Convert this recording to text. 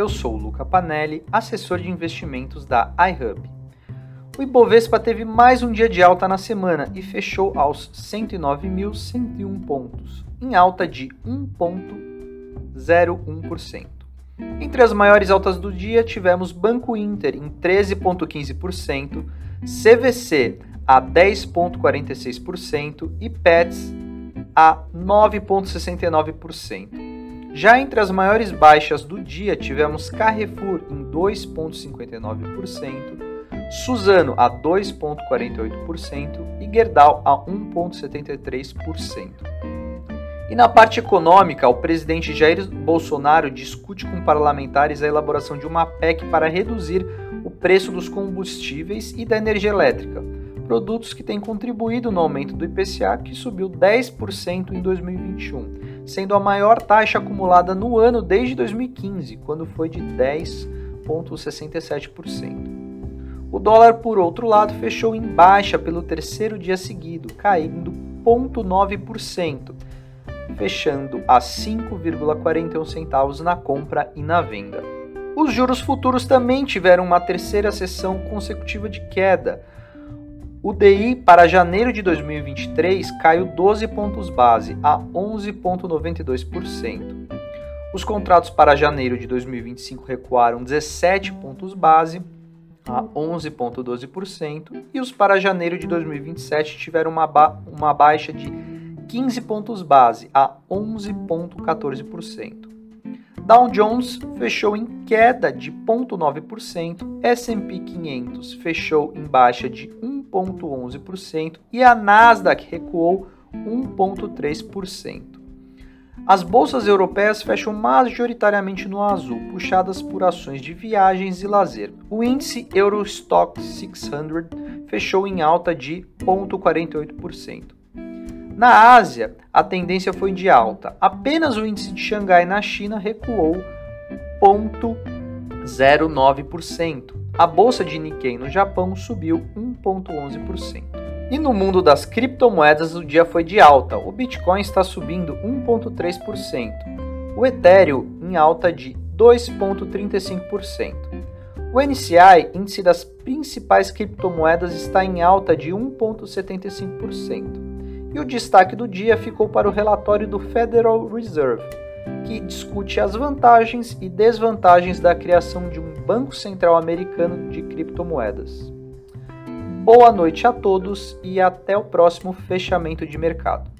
Eu sou o Luca Panelli, assessor de investimentos da iHub. O Ibovespa teve mais um dia de alta na semana e fechou aos 109.101 pontos, em alta de 1,01%. Entre as maiores altas do dia, tivemos Banco Inter em 13,15%, CVC a 10,46% e Pets a 9,69%. Já entre as maiores baixas do dia, tivemos Carrefour em 2,59%, Suzano a 2,48% e Gerdau a 1,73%. E na parte econômica, o presidente Jair Bolsonaro discute com parlamentares a elaboração de uma PEC para reduzir o preço dos combustíveis e da energia elétrica, produtos que têm contribuído no aumento do IPCA, que subiu 10% em 2021, sendo a maior taxa acumulada no ano desde 2015, quando foi de 10,67%. O dólar, por outro lado, fechou em baixa pelo terceiro dia seguido, caindo 0,9%, fechando a 5,41 centavos na compra e na venda. Os juros futuros também tiveram uma terceira sessão consecutiva de queda. O DI para janeiro de 2023 caiu 12 pontos base a 11,92%. Os contratos para janeiro de 2025 recuaram 17 pontos base a 11,12%, e os para janeiro de 2027 tiveram uma, ba uma baixa de 15 pontos base, a 11,14%. Dow Jones fechou em queda de 0,9%, S&P 500 fechou em baixa de 1,11% e a Nasdaq recuou 1,3%. As bolsas europeias fecham majoritariamente no azul, puxadas por ações de viagens e lazer. O índice Eurostock 600 fechou em alta de 0,48%. Na Ásia, a tendência foi de alta. Apenas o índice de Xangai na China recuou 0,09%. A bolsa de Nikkei no Japão subiu 1,11%. E no mundo das criptomoedas, o dia foi de alta. O Bitcoin está subindo 1,3%. O Ethereum em alta de 2,35%. O NCI, índice das principais criptomoedas, está em alta de 1,75%. E o destaque do dia ficou para o relatório do Federal Reserve, que discute as vantagens e desvantagens da criação de um Banco Central Americano de criptomoedas. Boa noite a todos e até o próximo fechamento de mercado.